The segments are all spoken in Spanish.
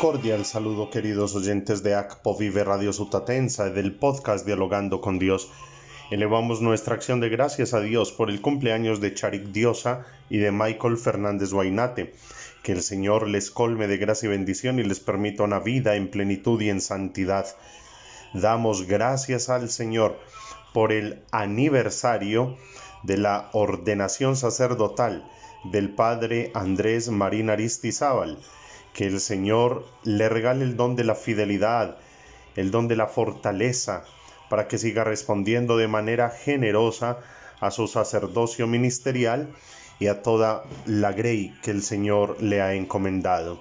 Cordial saludo queridos oyentes de ACPO Vive Radio Sutatensa del podcast Dialogando con Dios. Elevamos nuestra acción de gracias a Dios por el cumpleaños de Charik Diosa y de Michael Fernández Guainate. Que el Señor les colme de gracia y bendición y les permita una vida en plenitud y en santidad. Damos gracias al Señor por el aniversario de la ordenación sacerdotal del Padre Andrés Marín Aristizábal que el Señor le regale el don de la fidelidad, el don de la fortaleza, para que siga respondiendo de manera generosa a su sacerdocio ministerial y a toda la grey que el Señor le ha encomendado.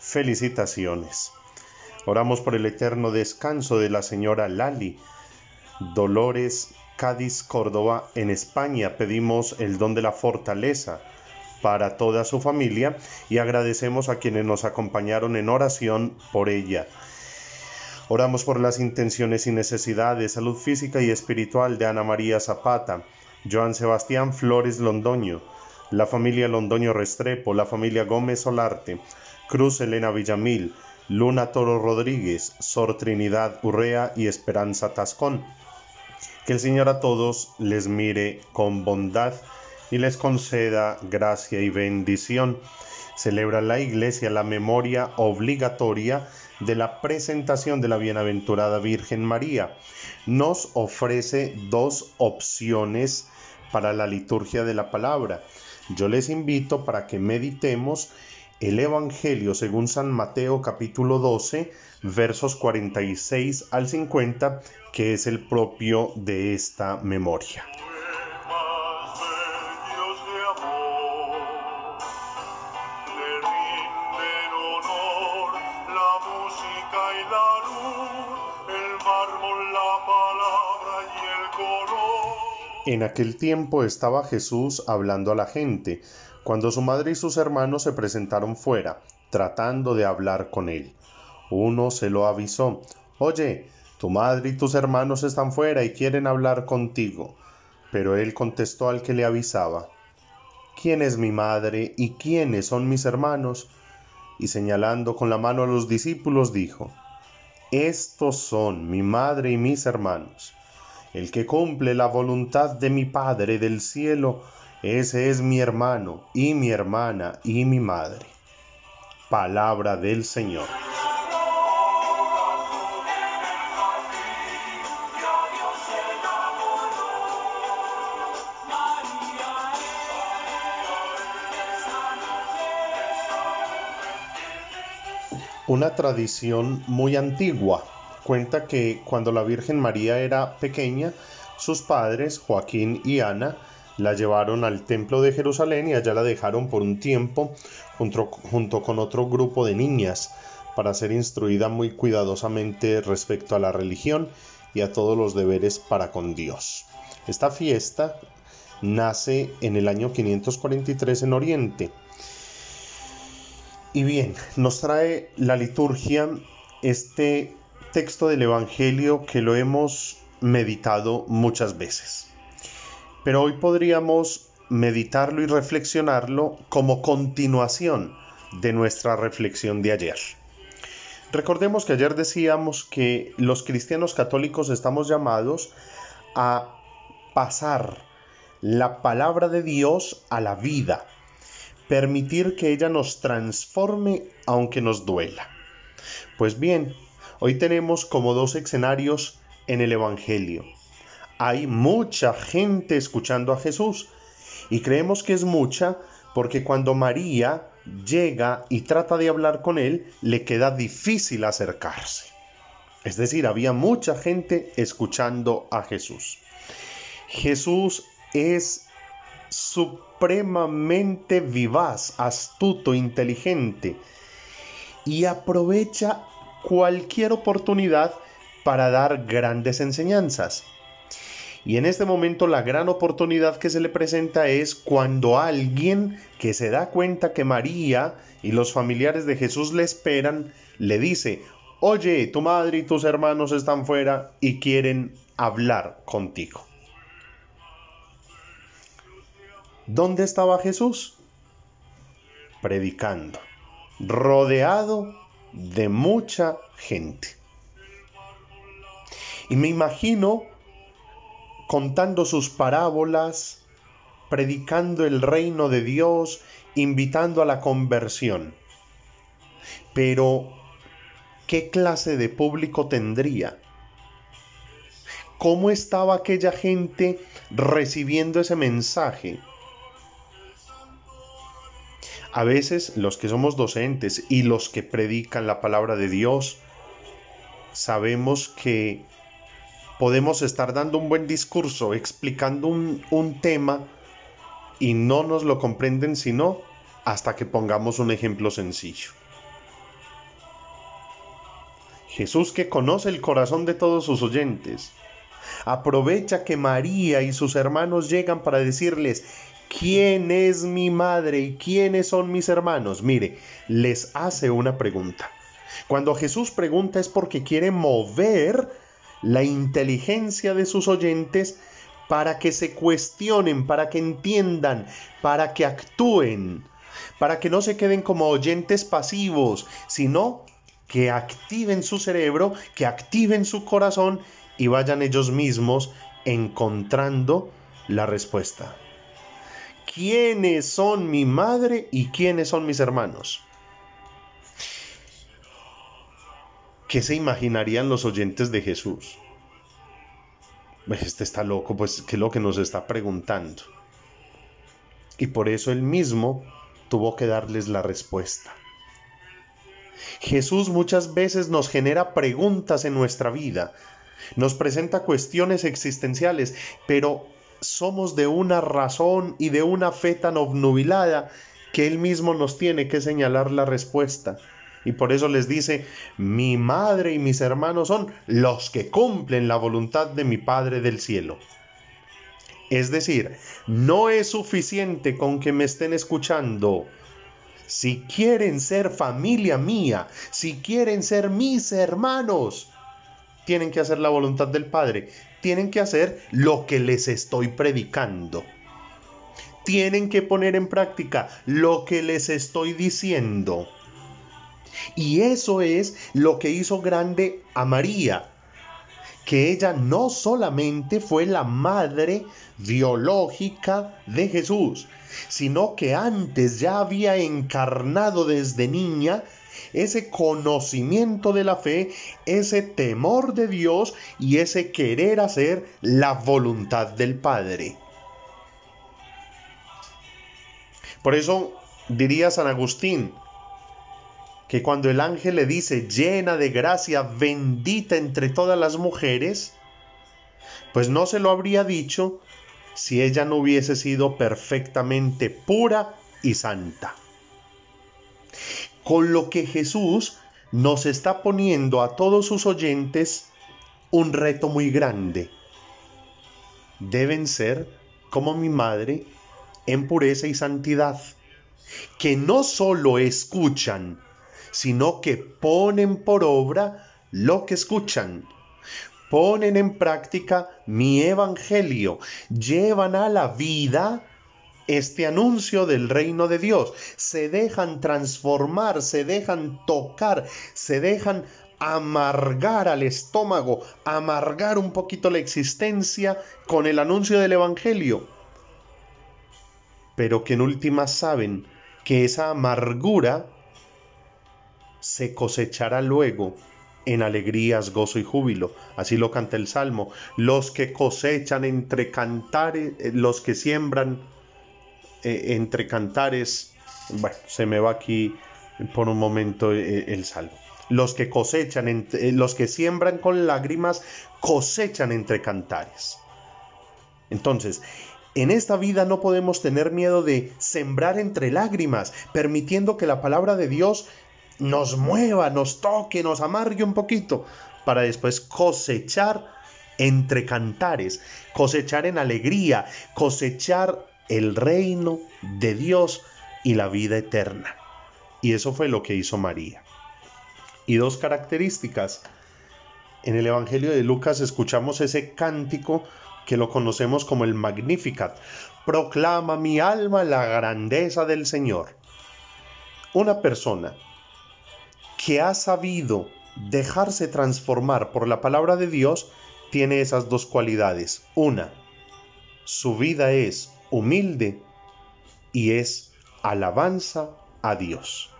Felicitaciones. Oramos por el eterno descanso de la señora Lali, Dolores Cádiz Córdoba en España. Pedimos el don de la fortaleza para toda su familia y agradecemos a quienes nos acompañaron en oración por ella. Oramos por las intenciones y necesidades, salud física y espiritual de Ana María Zapata, Joan Sebastián Flores Londoño, la familia Londoño Restrepo, la familia Gómez Solarte, Cruz Elena Villamil, Luna Toro Rodríguez, Sor Trinidad Urrea y Esperanza Tascón. Que el Señor a todos les mire con bondad y les conceda gracia y bendición. Celebra la Iglesia la memoria obligatoria de la presentación de la Bienaventurada Virgen María. Nos ofrece dos opciones para la liturgia de la palabra. Yo les invito para que meditemos el Evangelio según San Mateo capítulo 12 versos 46 al 50 que es el propio de esta memoria. En aquel tiempo estaba Jesús hablando a la gente, cuando su madre y sus hermanos se presentaron fuera, tratando de hablar con él. Uno se lo avisó, Oye, tu madre y tus hermanos están fuera y quieren hablar contigo. Pero él contestó al que le avisaba, ¿Quién es mi madre y quiénes son mis hermanos? Y señalando con la mano a los discípulos dijo, Estos son mi madre y mis hermanos. El que cumple la voluntad de mi Padre del cielo, ese es mi hermano y mi hermana y mi madre. Palabra del Señor. Una tradición muy antigua cuenta que cuando la Virgen María era pequeña, sus padres, Joaquín y Ana, la llevaron al templo de Jerusalén y allá la dejaron por un tiempo junto, junto, con otro grupo de niñas para ser instruida muy cuidadosamente respecto a la religión y a todos los deberes para con Dios. Esta fiesta nace en el año 543 en Oriente. Y bien, nos trae la liturgia este texto del Evangelio que lo hemos meditado muchas veces. Pero hoy podríamos meditarlo y reflexionarlo como continuación de nuestra reflexión de ayer. Recordemos que ayer decíamos que los cristianos católicos estamos llamados a pasar la palabra de Dios a la vida, permitir que ella nos transforme aunque nos duela. Pues bien, Hoy tenemos como dos escenarios en el Evangelio. Hay mucha gente escuchando a Jesús y creemos que es mucha porque cuando María llega y trata de hablar con él, le queda difícil acercarse. Es decir, había mucha gente escuchando a Jesús. Jesús es supremamente vivaz, astuto, inteligente y aprovecha cualquier oportunidad para dar grandes enseñanzas. Y en este momento la gran oportunidad que se le presenta es cuando alguien que se da cuenta que María y los familiares de Jesús le esperan, le dice, oye, tu madre y tus hermanos están fuera y quieren hablar contigo. ¿Dónde estaba Jesús? Predicando, rodeado de mucha gente. Y me imagino contando sus parábolas, predicando el reino de Dios, invitando a la conversión. Pero, ¿qué clase de público tendría? ¿Cómo estaba aquella gente recibiendo ese mensaje? A veces los que somos docentes y los que predican la palabra de Dios, sabemos que podemos estar dando un buen discurso, explicando un, un tema y no nos lo comprenden sino hasta que pongamos un ejemplo sencillo. Jesús que conoce el corazón de todos sus oyentes, aprovecha que María y sus hermanos llegan para decirles, ¿quién es mi madre y quiénes son mis hermanos? Mire, les hace una pregunta. Cuando Jesús pregunta es porque quiere mover la inteligencia de sus oyentes para que se cuestionen, para que entiendan, para que actúen, para que no se queden como oyentes pasivos, sino que activen su cerebro, que activen su corazón y vayan ellos mismos encontrando la respuesta. ¿Quiénes son mi madre y quiénes son mis hermanos? ¿Qué se imaginarían los oyentes de Jesús? Este está loco, pues qué es lo que nos está preguntando. Y por eso él mismo tuvo que darles la respuesta. Jesús muchas veces nos genera preguntas en nuestra vida, nos presenta cuestiones existenciales, pero somos de una razón y de una fe tan obnubilada que Él mismo nos tiene que señalar la respuesta. Y por eso les dice, mi madre y mis hermanos son los que cumplen la voluntad de mi Padre del cielo. Es decir, no es suficiente con que me estén escuchando. Si quieren ser familia mía, si quieren ser mis hermanos, tienen que hacer la voluntad del Padre, tienen que hacer lo que les estoy predicando. Tienen que poner en práctica lo que les estoy diciendo. Y eso es lo que hizo grande a María, que ella no solamente fue la madre biológica de Jesús, sino que antes ya había encarnado desde niña ese conocimiento de la fe, ese temor de Dios y ese querer hacer la voluntad del Padre. Por eso diría San Agustín que cuando el ángel le dice llena de gracia, bendita entre todas las mujeres, pues no se lo habría dicho si ella no hubiese sido perfectamente pura y santa con lo que Jesús nos está poniendo a todos sus oyentes un reto muy grande. Deben ser, como mi madre, en pureza y santidad, que no solo escuchan, sino que ponen por obra lo que escuchan. Ponen en práctica mi evangelio, llevan a la vida este anuncio del reino de Dios. Se dejan transformar, se dejan tocar, se dejan amargar al estómago, amargar un poquito la existencia con el anuncio del Evangelio. Pero que en últimas saben que esa amargura se cosechará luego en alegrías, gozo y júbilo. Así lo canta el Salmo. Los que cosechan entre cantares, eh, los que siembran eh, entre cantares, bueno, se me va aquí por un momento eh, el salvo. Los que cosechan, eh, los que siembran con lágrimas, cosechan entre cantares. Entonces, en esta vida no podemos tener miedo de sembrar entre lágrimas, permitiendo que la palabra de Dios nos mueva, nos toque, nos amargue un poquito, para después cosechar entre cantares, cosechar en alegría, cosechar el reino de Dios y la vida eterna. Y eso fue lo que hizo María. Y dos características. En el Evangelio de Lucas escuchamos ese cántico que lo conocemos como el Magnificat. Proclama mi alma la grandeza del Señor. Una persona que ha sabido dejarse transformar por la palabra de Dios tiene esas dos cualidades. Una, su vida es humilde y es alabanza a Dios.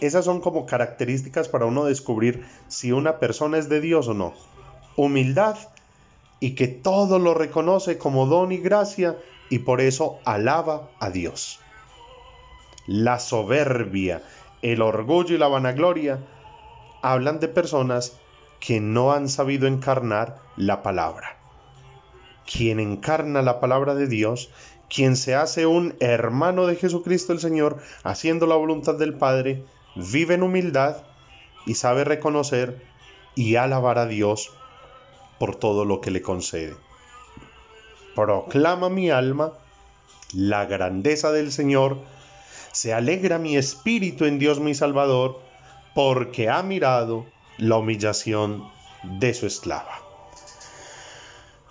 Esas son como características para uno descubrir si una persona es de Dios o no. Humildad y que todo lo reconoce como don y gracia y por eso alaba a Dios. La soberbia, el orgullo y la vanagloria hablan de personas que no han sabido encarnar la palabra. Quien encarna la palabra de Dios, quien se hace un hermano de Jesucristo el Señor, haciendo la voluntad del Padre, vive en humildad y sabe reconocer y alabar a Dios por todo lo que le concede. Proclama mi alma la grandeza del Señor, se alegra mi espíritu en Dios mi Salvador, porque ha mirado la humillación de su esclava.